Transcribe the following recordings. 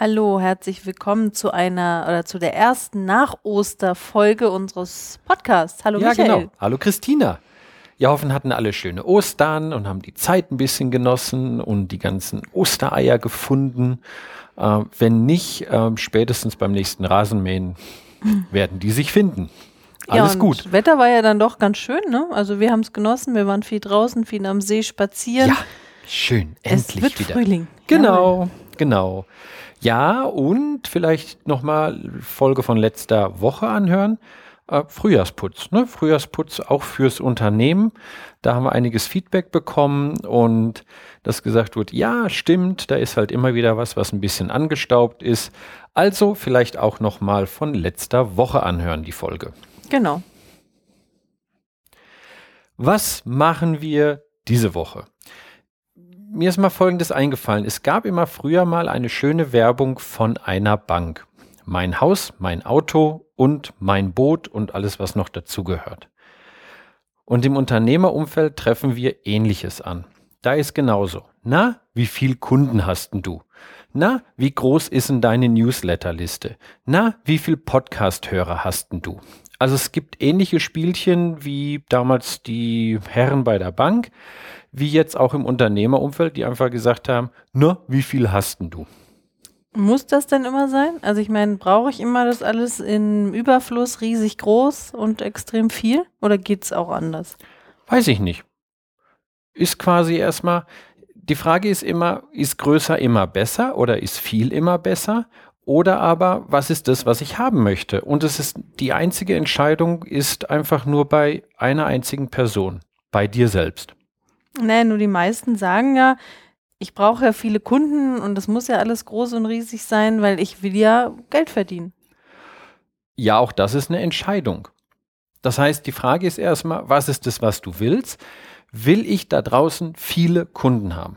Hallo, herzlich willkommen zu einer oder zu der ersten Nach-Oster-Folge unseres Podcasts. Hallo ja, Michael. genau. Hallo Christina. Wir hoffen, hatten alle schöne Ostern und haben die Zeit ein bisschen genossen und die ganzen Ostereier gefunden. Äh, wenn nicht, äh, spätestens beim nächsten Rasenmähen werden die sich finden. Alles ja, gut. Wetter war ja dann doch ganz schön, ne? Also wir haben es genossen, wir waren viel draußen, viel am See spazieren. Ja, schön, endlich es wird wieder. Frühling. Genau, ja. genau. Ja, und vielleicht nochmal Folge von letzter Woche anhören. Äh, Frühjahrsputz, ne? Frühjahrsputz auch fürs Unternehmen. Da haben wir einiges Feedback bekommen und das gesagt wird, ja, stimmt, da ist halt immer wieder was, was ein bisschen angestaubt ist. Also vielleicht auch nochmal von letzter Woche anhören, die Folge. Genau. Was machen wir diese Woche? Mir ist mal Folgendes eingefallen. Es gab immer früher mal eine schöne Werbung von einer Bank. Mein Haus, mein Auto und mein Boot und alles, was noch dazugehört. Und im Unternehmerumfeld treffen wir Ähnliches an. Da ist genauso. Na, wie viel Kunden hast du? Na, wie groß ist denn deine Newsletterliste? Na, wie viel Podcast-Hörer hast du? Also es gibt ähnliche Spielchen wie damals die Herren bei der Bank wie jetzt auch im Unternehmerumfeld, die einfach gesagt haben, na, wie viel hast denn du? Muss das denn immer sein? Also ich meine, brauche ich immer das alles in Überfluss, riesig groß und extrem viel? Oder geht es auch anders? Weiß ich nicht. Ist quasi erstmal, die Frage ist immer, ist größer immer besser oder ist viel immer besser? Oder aber, was ist das, was ich haben möchte? Und es ist, die einzige Entscheidung ist einfach nur bei einer einzigen Person, bei dir selbst. Nee, nur die meisten sagen ja, ich brauche ja viele Kunden und das muss ja alles groß und riesig sein, weil ich will ja Geld verdienen. Ja, auch das ist eine Entscheidung. Das heißt, die Frage ist erstmal, was ist das, was du willst? Will ich da draußen viele Kunden haben?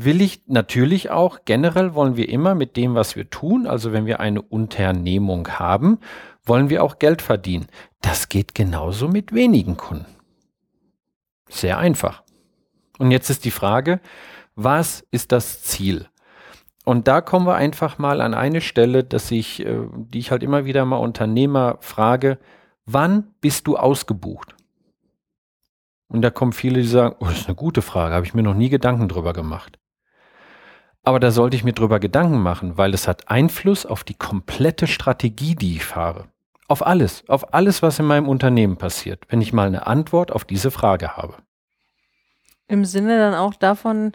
Will ich natürlich auch, generell wollen wir immer mit dem, was wir tun, also wenn wir eine Unternehmung haben, wollen wir auch Geld verdienen. Das geht genauso mit wenigen Kunden. Sehr einfach. Und jetzt ist die Frage, was ist das Ziel? Und da kommen wir einfach mal an eine Stelle, dass ich, äh, die ich halt immer wieder mal Unternehmer frage, wann bist du ausgebucht? Und da kommen viele, die sagen, oh, das ist eine gute Frage, habe ich mir noch nie Gedanken drüber gemacht. Aber da sollte ich mir drüber Gedanken machen, weil es hat Einfluss auf die komplette Strategie, die ich fahre. Auf alles, auf alles, was in meinem Unternehmen passiert, wenn ich mal eine Antwort auf diese Frage habe. Im Sinne dann auch davon,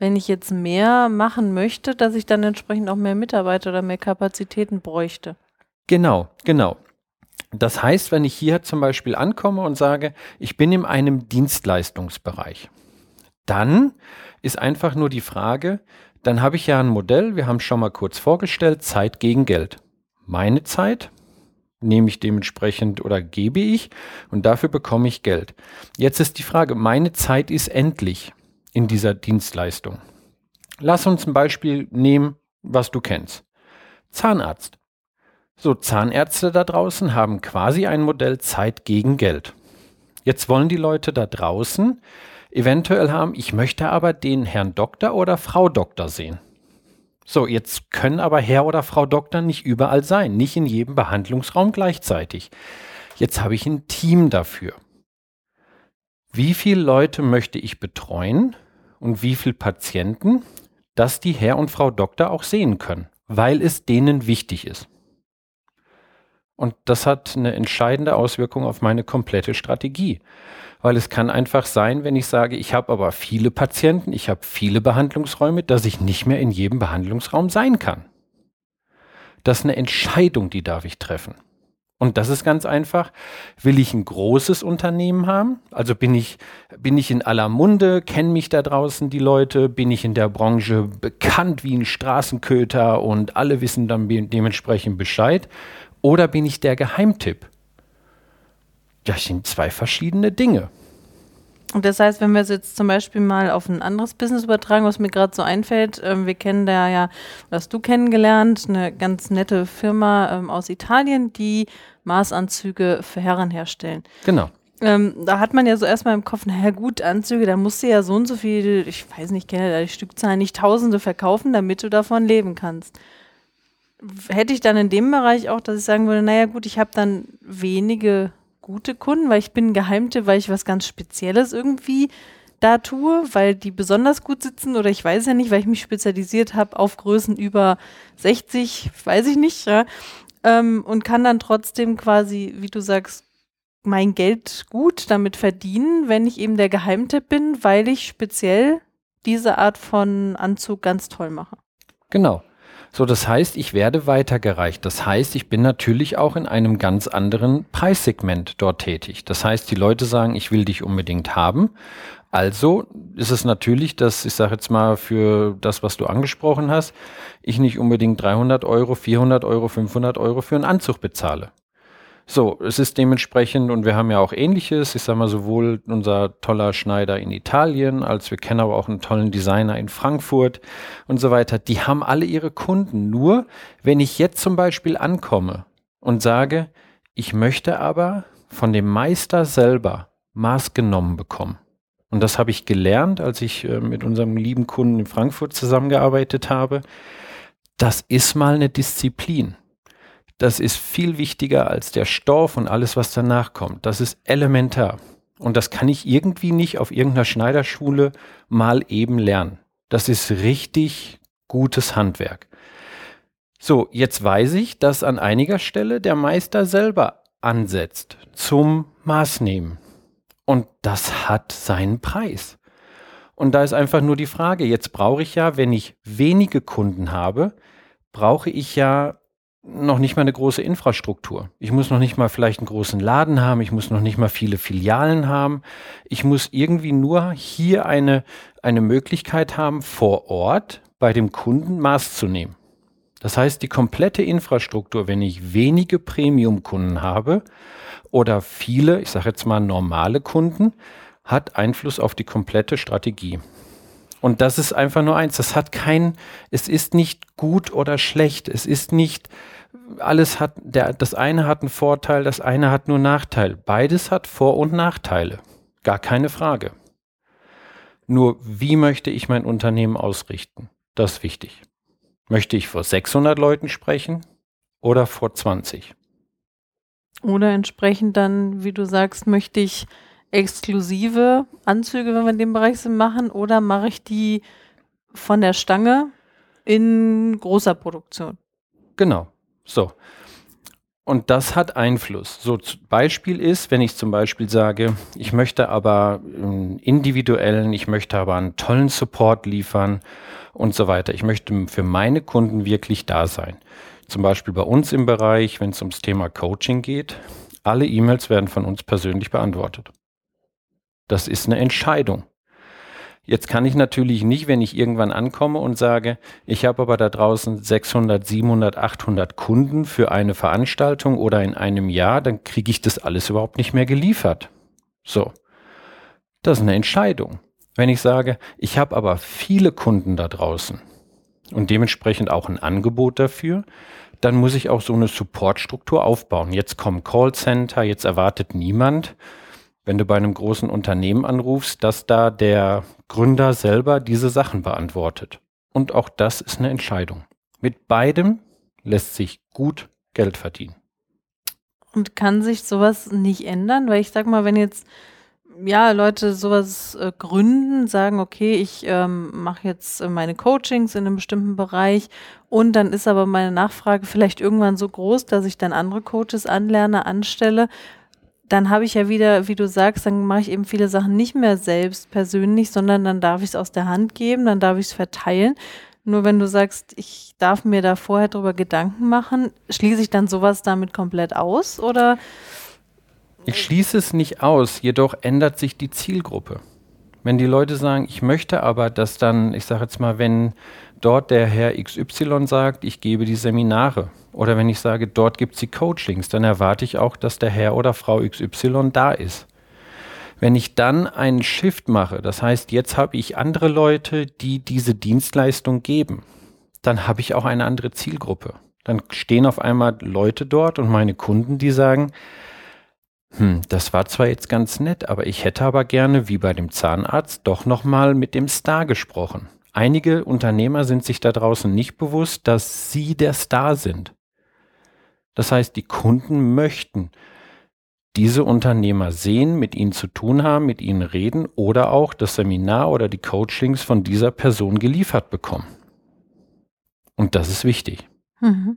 wenn ich jetzt mehr machen möchte, dass ich dann entsprechend auch mehr Mitarbeiter oder mehr Kapazitäten bräuchte. Genau, genau. Das heißt, wenn ich hier zum Beispiel ankomme und sage, ich bin in einem Dienstleistungsbereich, dann ist einfach nur die Frage, dann habe ich ja ein Modell, wir haben es schon mal kurz vorgestellt, Zeit gegen Geld. Meine Zeit nehme ich dementsprechend oder gebe ich und dafür bekomme ich Geld. Jetzt ist die Frage, meine Zeit ist endlich in dieser Dienstleistung. Lass uns ein Beispiel nehmen, was du kennst. Zahnarzt. So, Zahnärzte da draußen haben quasi ein Modell Zeit gegen Geld. Jetzt wollen die Leute da draußen eventuell haben, ich möchte aber den Herrn Doktor oder Frau Doktor sehen. So, jetzt können aber Herr oder Frau Doktor nicht überall sein, nicht in jedem Behandlungsraum gleichzeitig. Jetzt habe ich ein Team dafür. Wie viele Leute möchte ich betreuen und wie viele Patienten, dass die Herr und Frau Doktor auch sehen können, weil es denen wichtig ist. Und das hat eine entscheidende Auswirkung auf meine komplette Strategie weil es kann einfach sein, wenn ich sage, ich habe aber viele Patienten, ich habe viele Behandlungsräume, dass ich nicht mehr in jedem Behandlungsraum sein kann. Das ist eine Entscheidung, die darf ich treffen. Und das ist ganz einfach. Will ich ein großes Unternehmen haben? Also bin ich, bin ich in aller Munde? Kennen mich da draußen die Leute? Bin ich in der Branche bekannt wie ein Straßenköter und alle wissen dann dementsprechend Bescheid? Oder bin ich der Geheimtipp? Das sind zwei verschiedene Dinge. Und das heißt, wenn wir es jetzt zum Beispiel mal auf ein anderes Business übertragen, was mir gerade so einfällt, ähm, wir kennen da ja, was du kennengelernt, eine ganz nette Firma ähm, aus Italien, die Maßanzüge für Herren herstellen. Genau. Ähm, da hat man ja so erstmal im Kopf, naja gut, Anzüge, da musst du ja so und so viel, ich weiß nicht, ich kenne da die Stückzahlen, nicht Tausende verkaufen, damit du davon leben kannst. Hätte ich dann in dem Bereich auch, dass ich sagen würde, naja gut, ich habe dann wenige gute Kunden, weil ich bin Geheimtipp, weil ich was ganz Spezielles irgendwie da tue, weil die besonders gut sitzen oder ich weiß ja nicht, weil ich mich spezialisiert habe auf Größen über 60, weiß ich nicht, ja, ähm, und kann dann trotzdem quasi, wie du sagst, mein Geld gut damit verdienen, wenn ich eben der Geheimtipp bin, weil ich speziell diese Art von Anzug ganz toll mache. Genau. So, das heißt, ich werde weitergereicht. Das heißt, ich bin natürlich auch in einem ganz anderen Preissegment dort tätig. Das heißt, die Leute sagen, ich will dich unbedingt haben. Also ist es natürlich, dass ich sage jetzt mal für das, was du angesprochen hast, ich nicht unbedingt 300 Euro, 400 Euro, 500 Euro für einen Anzug bezahle. So, es ist dementsprechend, und wir haben ja auch ähnliches, ich sage mal sowohl unser toller Schneider in Italien, als wir kennen aber auch einen tollen Designer in Frankfurt und so weiter, die haben alle ihre Kunden. Nur, wenn ich jetzt zum Beispiel ankomme und sage, ich möchte aber von dem Meister selber Maß genommen bekommen. Und das habe ich gelernt, als ich äh, mit unserem lieben Kunden in Frankfurt zusammengearbeitet habe. Das ist mal eine Disziplin. Das ist viel wichtiger als der Stoff und alles, was danach kommt. Das ist elementar. Und das kann ich irgendwie nicht auf irgendeiner Schneiderschule mal eben lernen. Das ist richtig gutes Handwerk. So, jetzt weiß ich, dass an einiger Stelle der Meister selber ansetzt zum Maßnehmen. Und das hat seinen Preis. Und da ist einfach nur die Frage, jetzt brauche ich ja, wenn ich wenige Kunden habe, brauche ich ja noch nicht mal eine große Infrastruktur. Ich muss noch nicht mal vielleicht einen großen Laden haben, ich muss noch nicht mal viele Filialen haben. Ich muss irgendwie nur hier eine, eine Möglichkeit haben, vor Ort bei dem Kunden Maß zu nehmen. Das heißt, die komplette Infrastruktur, wenn ich wenige Premium-Kunden habe oder viele, ich sage jetzt mal normale Kunden, hat Einfluss auf die komplette Strategie. Und das ist einfach nur eins. Das hat kein, es ist nicht gut oder schlecht. Es ist nicht, alles hat, der, das eine hat einen Vorteil, das eine hat nur Nachteil. Beides hat Vor- und Nachteile. Gar keine Frage. Nur, wie möchte ich mein Unternehmen ausrichten? Das ist wichtig. Möchte ich vor 600 Leuten sprechen oder vor 20? Oder entsprechend dann, wie du sagst, möchte ich exklusive Anzüge, wenn wir in dem Bereich sind, machen oder mache ich die von der Stange in großer Produktion? Genau. So. Und das hat Einfluss. So Beispiel ist, wenn ich zum Beispiel sage, ich möchte aber einen individuellen, ich möchte aber einen tollen Support liefern und so weiter. Ich möchte für meine Kunden wirklich da sein. Zum Beispiel bei uns im Bereich, wenn es ums Thema Coaching geht, alle E-Mails werden von uns persönlich beantwortet. Das ist eine Entscheidung. Jetzt kann ich natürlich nicht, wenn ich irgendwann ankomme und sage, ich habe aber da draußen 600, 700, 800 Kunden für eine Veranstaltung oder in einem Jahr, dann kriege ich das alles überhaupt nicht mehr geliefert. So, das ist eine Entscheidung. Wenn ich sage, ich habe aber viele Kunden da draußen und dementsprechend auch ein Angebot dafür, dann muss ich auch so eine Supportstruktur aufbauen. Jetzt kommen Callcenter, jetzt erwartet niemand, wenn du bei einem großen Unternehmen anrufst, dass da der Gründer selber diese Sachen beantwortet. Und auch das ist eine Entscheidung. Mit beidem lässt sich gut Geld verdienen. Und kann sich sowas nicht ändern? Weil ich sag mal, wenn jetzt ja, Leute sowas äh, gründen, sagen, okay, ich ähm, mache jetzt äh, meine Coachings in einem bestimmten Bereich und dann ist aber meine Nachfrage vielleicht irgendwann so groß, dass ich dann andere Coaches anlerne, anstelle dann habe ich ja wieder, wie du sagst, dann mache ich eben viele Sachen nicht mehr selbst persönlich, sondern dann darf ich es aus der Hand geben, dann darf ich es verteilen. Nur wenn du sagst, ich darf mir da vorher drüber Gedanken machen, schließe ich dann sowas damit komplett aus oder? Ich schließe es nicht aus, jedoch ändert sich die Zielgruppe. Wenn die Leute sagen, ich möchte aber, dass dann, ich sage jetzt mal, wenn dort der Herr XY sagt, ich gebe die Seminare oder wenn ich sage, dort gibt es die Coachings, dann erwarte ich auch, dass der Herr oder Frau XY da ist. Wenn ich dann einen Shift mache, das heißt, jetzt habe ich andere Leute, die diese Dienstleistung geben, dann habe ich auch eine andere Zielgruppe. Dann stehen auf einmal Leute dort und meine Kunden, die sagen, hm, das war zwar jetzt ganz nett, aber ich hätte aber gerne, wie bei dem Zahnarzt, doch nochmal mit dem Star gesprochen. Einige Unternehmer sind sich da draußen nicht bewusst, dass sie der Star sind. Das heißt, die Kunden möchten diese Unternehmer sehen, mit ihnen zu tun haben, mit ihnen reden oder auch das Seminar oder die Coachings von dieser Person geliefert bekommen. Und das ist wichtig. Mhm.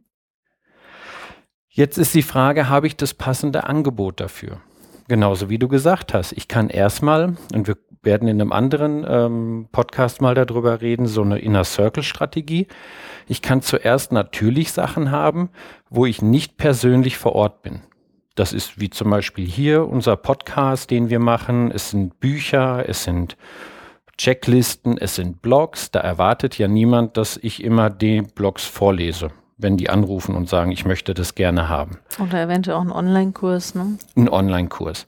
Jetzt ist die Frage, habe ich das passende Angebot dafür? Genauso wie du gesagt hast, ich kann erstmal, und wir werden in einem anderen ähm, Podcast mal darüber reden, so eine Inner Circle Strategie. Ich kann zuerst natürlich Sachen haben, wo ich nicht persönlich vor Ort bin. Das ist wie zum Beispiel hier unser Podcast, den wir machen. Es sind Bücher, es sind Checklisten, es sind Blogs. Da erwartet ja niemand, dass ich immer die Blogs vorlese, wenn die anrufen und sagen, ich möchte das gerne haben. Oder eventuell auch ein Online-Kurs, ne? Ein Online-Kurs.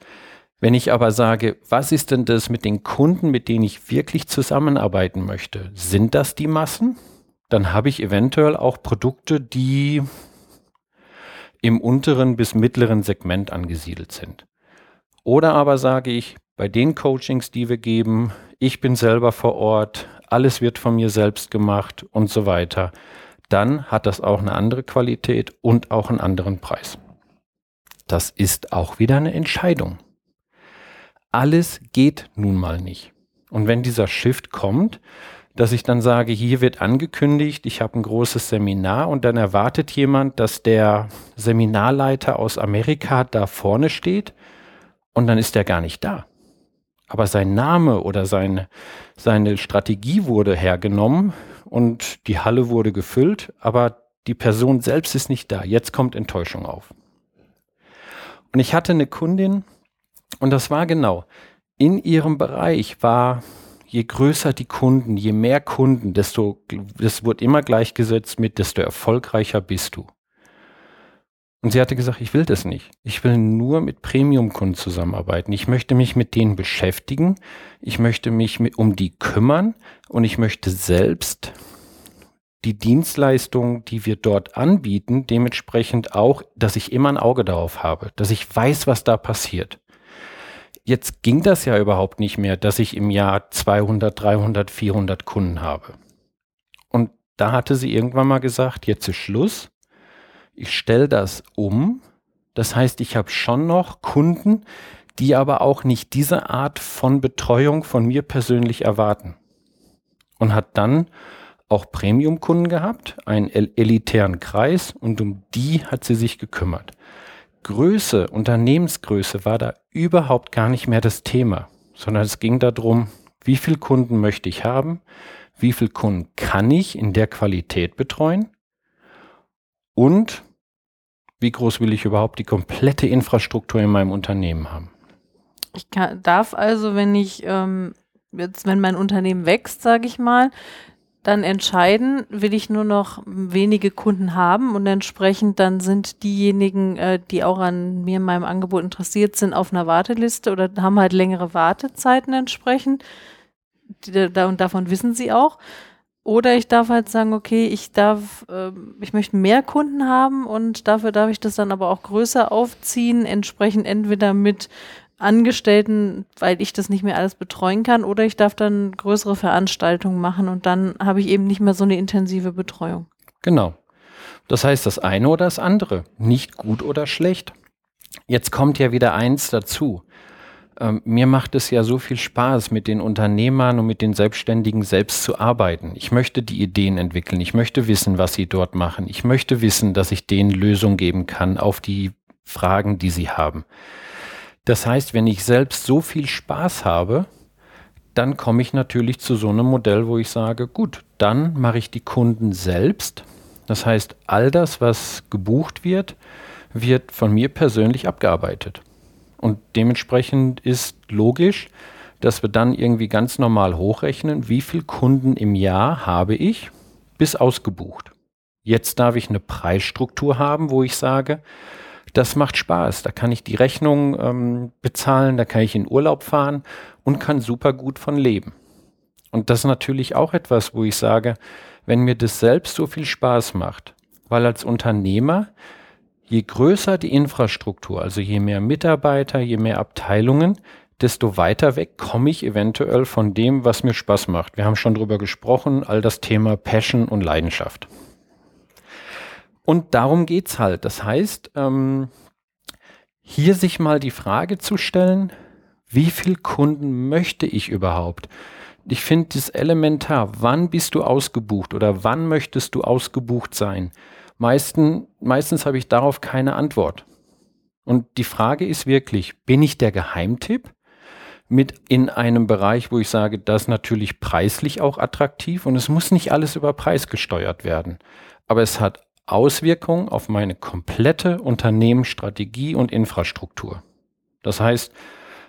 Wenn ich aber sage, was ist denn das mit den Kunden, mit denen ich wirklich zusammenarbeiten möchte? Sind das die Massen? Dann habe ich eventuell auch Produkte, die im unteren bis mittleren Segment angesiedelt sind. Oder aber sage ich, bei den Coachings, die wir geben, ich bin selber vor Ort, alles wird von mir selbst gemacht und so weiter, dann hat das auch eine andere Qualität und auch einen anderen Preis. Das ist auch wieder eine Entscheidung. Alles geht nun mal nicht. Und wenn dieser Shift kommt, dass ich dann sage, hier wird angekündigt, ich habe ein großes Seminar und dann erwartet jemand, dass der Seminarleiter aus Amerika da vorne steht und dann ist er gar nicht da. Aber sein Name oder seine, seine Strategie wurde hergenommen und die Halle wurde gefüllt, aber die Person selbst ist nicht da. Jetzt kommt Enttäuschung auf. Und ich hatte eine Kundin und das war genau, in ihrem Bereich war je größer die Kunden, je mehr Kunden, desto, das wird immer gleichgesetzt mit, desto erfolgreicher bist du. Und sie hatte gesagt, ich will das nicht. Ich will nur mit Premium-Kunden zusammenarbeiten. Ich möchte mich mit denen beschäftigen. Ich möchte mich mit, um die kümmern und ich möchte selbst die Dienstleistungen, die wir dort anbieten, dementsprechend auch, dass ich immer ein Auge darauf habe, dass ich weiß, was da passiert. Jetzt ging das ja überhaupt nicht mehr, dass ich im Jahr 200, 300, 400 Kunden habe. Und da hatte sie irgendwann mal gesagt, jetzt ist Schluss. Ich stelle das um. Das heißt, ich habe schon noch Kunden, die aber auch nicht diese Art von Betreuung von mir persönlich erwarten. Und hat dann auch Premium-Kunden gehabt, einen elitären Kreis und um die hat sie sich gekümmert. Größe, Unternehmensgröße war da überhaupt gar nicht mehr das Thema, sondern es ging darum, wie viele Kunden möchte ich haben, wie viele Kunden kann ich in der Qualität betreuen und wie groß will ich überhaupt die komplette Infrastruktur in meinem Unternehmen haben. Ich kann, darf also, wenn ich ähm, jetzt, wenn mein Unternehmen wächst, sage ich mal, dann entscheiden, will ich nur noch wenige Kunden haben und entsprechend dann sind diejenigen, äh, die auch an mir in meinem Angebot interessiert sind, auf einer Warteliste oder haben halt längere Wartezeiten entsprechend. Die, da, und davon wissen sie auch. Oder ich darf halt sagen, okay, ich darf, äh, ich möchte mehr Kunden haben und dafür darf ich das dann aber auch größer aufziehen, entsprechend entweder mit Angestellten, weil ich das nicht mehr alles betreuen kann, oder ich darf dann größere Veranstaltungen machen und dann habe ich eben nicht mehr so eine intensive Betreuung. Genau. Das heißt das eine oder das andere, nicht gut oder schlecht. Jetzt kommt ja wieder eins dazu. Ähm, mir macht es ja so viel Spaß, mit den Unternehmern und mit den Selbstständigen selbst zu arbeiten. Ich möchte die Ideen entwickeln. Ich möchte wissen, was sie dort machen. Ich möchte wissen, dass ich denen Lösungen geben kann auf die Fragen, die sie haben. Das heißt, wenn ich selbst so viel Spaß habe, dann komme ich natürlich zu so einem Modell, wo ich sage, gut, dann mache ich die Kunden selbst. Das heißt, all das, was gebucht wird, wird von mir persönlich abgearbeitet. Und dementsprechend ist logisch, dass wir dann irgendwie ganz normal hochrechnen, wie viele Kunden im Jahr habe ich bis ausgebucht. Jetzt darf ich eine Preisstruktur haben, wo ich sage, das macht Spaß. Da kann ich die Rechnung ähm, bezahlen, da kann ich in Urlaub fahren und kann super gut von leben. Und das ist natürlich auch etwas, wo ich sage, wenn mir das selbst so viel Spaß macht, weil als Unternehmer, je größer die Infrastruktur, also je mehr Mitarbeiter, je mehr Abteilungen, desto weiter weg komme ich eventuell von dem, was mir Spaß macht. Wir haben schon drüber gesprochen, all das Thema Passion und Leidenschaft. Und darum geht's halt. Das heißt, ähm, hier sich mal die Frage zu stellen, wie viel Kunden möchte ich überhaupt? Ich finde es elementar. Wann bist du ausgebucht oder wann möchtest du ausgebucht sein? Meisten, meistens habe ich darauf keine Antwort. Und die Frage ist wirklich, bin ich der Geheimtipp? mit in einem Bereich, wo ich sage, das ist natürlich preislich auch attraktiv und es muss nicht alles über Preis gesteuert werden. Aber es hat Auswirkungen auf meine komplette Unternehmensstrategie und Infrastruktur. Das heißt,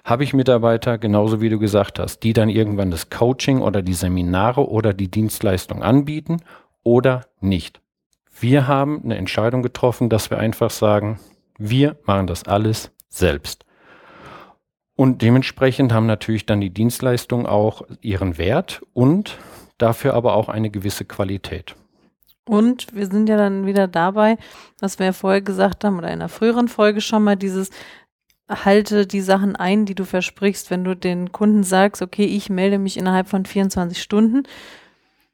habe ich Mitarbeiter, genauso wie du gesagt hast, die dann irgendwann das Coaching oder die Seminare oder die Dienstleistung anbieten oder nicht. Wir haben eine Entscheidung getroffen, dass wir einfach sagen, wir machen das alles selbst. Und dementsprechend haben natürlich dann die Dienstleistungen auch ihren Wert und dafür aber auch eine gewisse Qualität. Und wir sind ja dann wieder dabei, was wir ja vorher gesagt haben oder in einer früheren Folge schon mal, dieses halte die Sachen ein, die du versprichst. Wenn du den Kunden sagst, okay, ich melde mich innerhalb von 24 Stunden,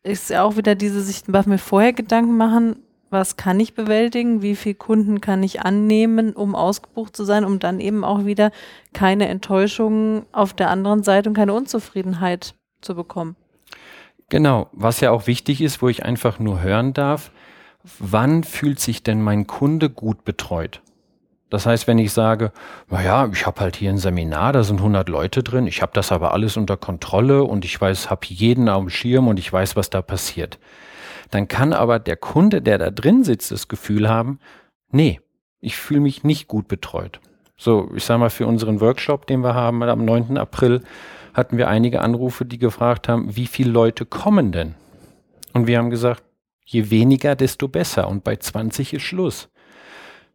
ist ja auch wieder diese sich mir vorher Gedanken machen, was kann ich bewältigen, wie viele Kunden kann ich annehmen, um ausgebucht zu sein, um dann eben auch wieder keine Enttäuschungen auf der anderen Seite und keine Unzufriedenheit zu bekommen. Genau, was ja auch wichtig ist, wo ich einfach nur hören darf, wann fühlt sich denn mein Kunde gut betreut? Das heißt, wenn ich sage, naja, ich habe halt hier ein Seminar, da sind 100 Leute drin, ich habe das aber alles unter Kontrolle und ich weiß, habe jeden auf dem Schirm und ich weiß, was da passiert. Dann kann aber der Kunde, der da drin sitzt, das Gefühl haben, nee, ich fühle mich nicht gut betreut. So, ich sage mal, für unseren Workshop, den wir haben am 9. April, hatten wir einige Anrufe, die gefragt haben, wie viele Leute kommen denn? Und wir haben gesagt, je weniger, desto besser. Und bei 20 ist Schluss.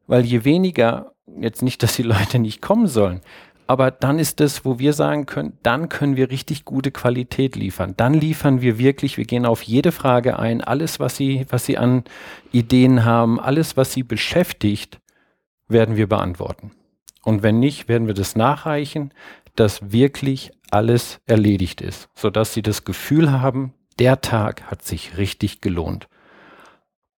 Weil je weniger, jetzt nicht, dass die Leute nicht kommen sollen, aber dann ist das, wo wir sagen können, dann können wir richtig gute Qualität liefern. Dann liefern wir wirklich, wir gehen auf jede Frage ein, alles, was Sie, was Sie an Ideen haben, alles, was Sie beschäftigt, werden wir beantworten. Und wenn nicht, werden wir das nachreichen, dass wirklich alles erledigt ist, sodass sie das Gefühl haben, der Tag hat sich richtig gelohnt.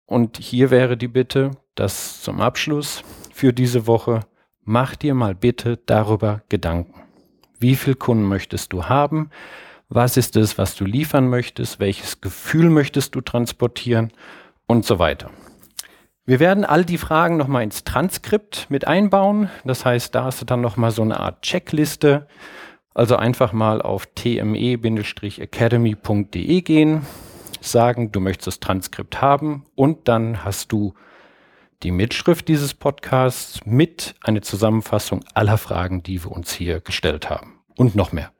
Und hier wäre die Bitte, dass zum Abschluss für diese Woche, mach dir mal bitte darüber Gedanken. Wie viel Kunden möchtest du haben? Was ist es, was du liefern möchtest? Welches Gefühl möchtest du transportieren? Und so weiter. Wir werden all die Fragen nochmal ins Transkript mit einbauen. Das heißt, da hast du dann nochmal so eine Art Checkliste also einfach mal auf tme-academy.de gehen, sagen, du möchtest das Transkript haben und dann hast du die Mitschrift dieses Podcasts mit einer Zusammenfassung aller Fragen, die wir uns hier gestellt haben und noch mehr.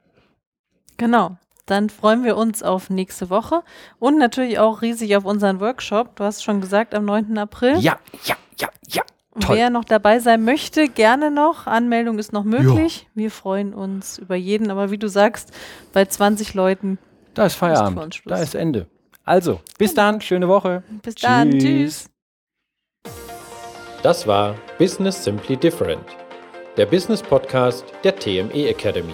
Genau. Dann freuen wir uns auf nächste Woche und natürlich auch riesig auf unseren Workshop. Du hast schon gesagt, am 9. April. Ja, ja, ja, ja. Toll. Wer noch dabei sein möchte, gerne noch. Anmeldung ist noch möglich. Jo. Wir freuen uns über jeden. Aber wie du sagst, bei 20 Leuten. Da ist Feierabend. Ist da ist Ende. Also, bis dann. Schöne Woche. Bis Tschüss. dann. Tschüss. Das war Business Simply Different, der Business Podcast der TME Academy.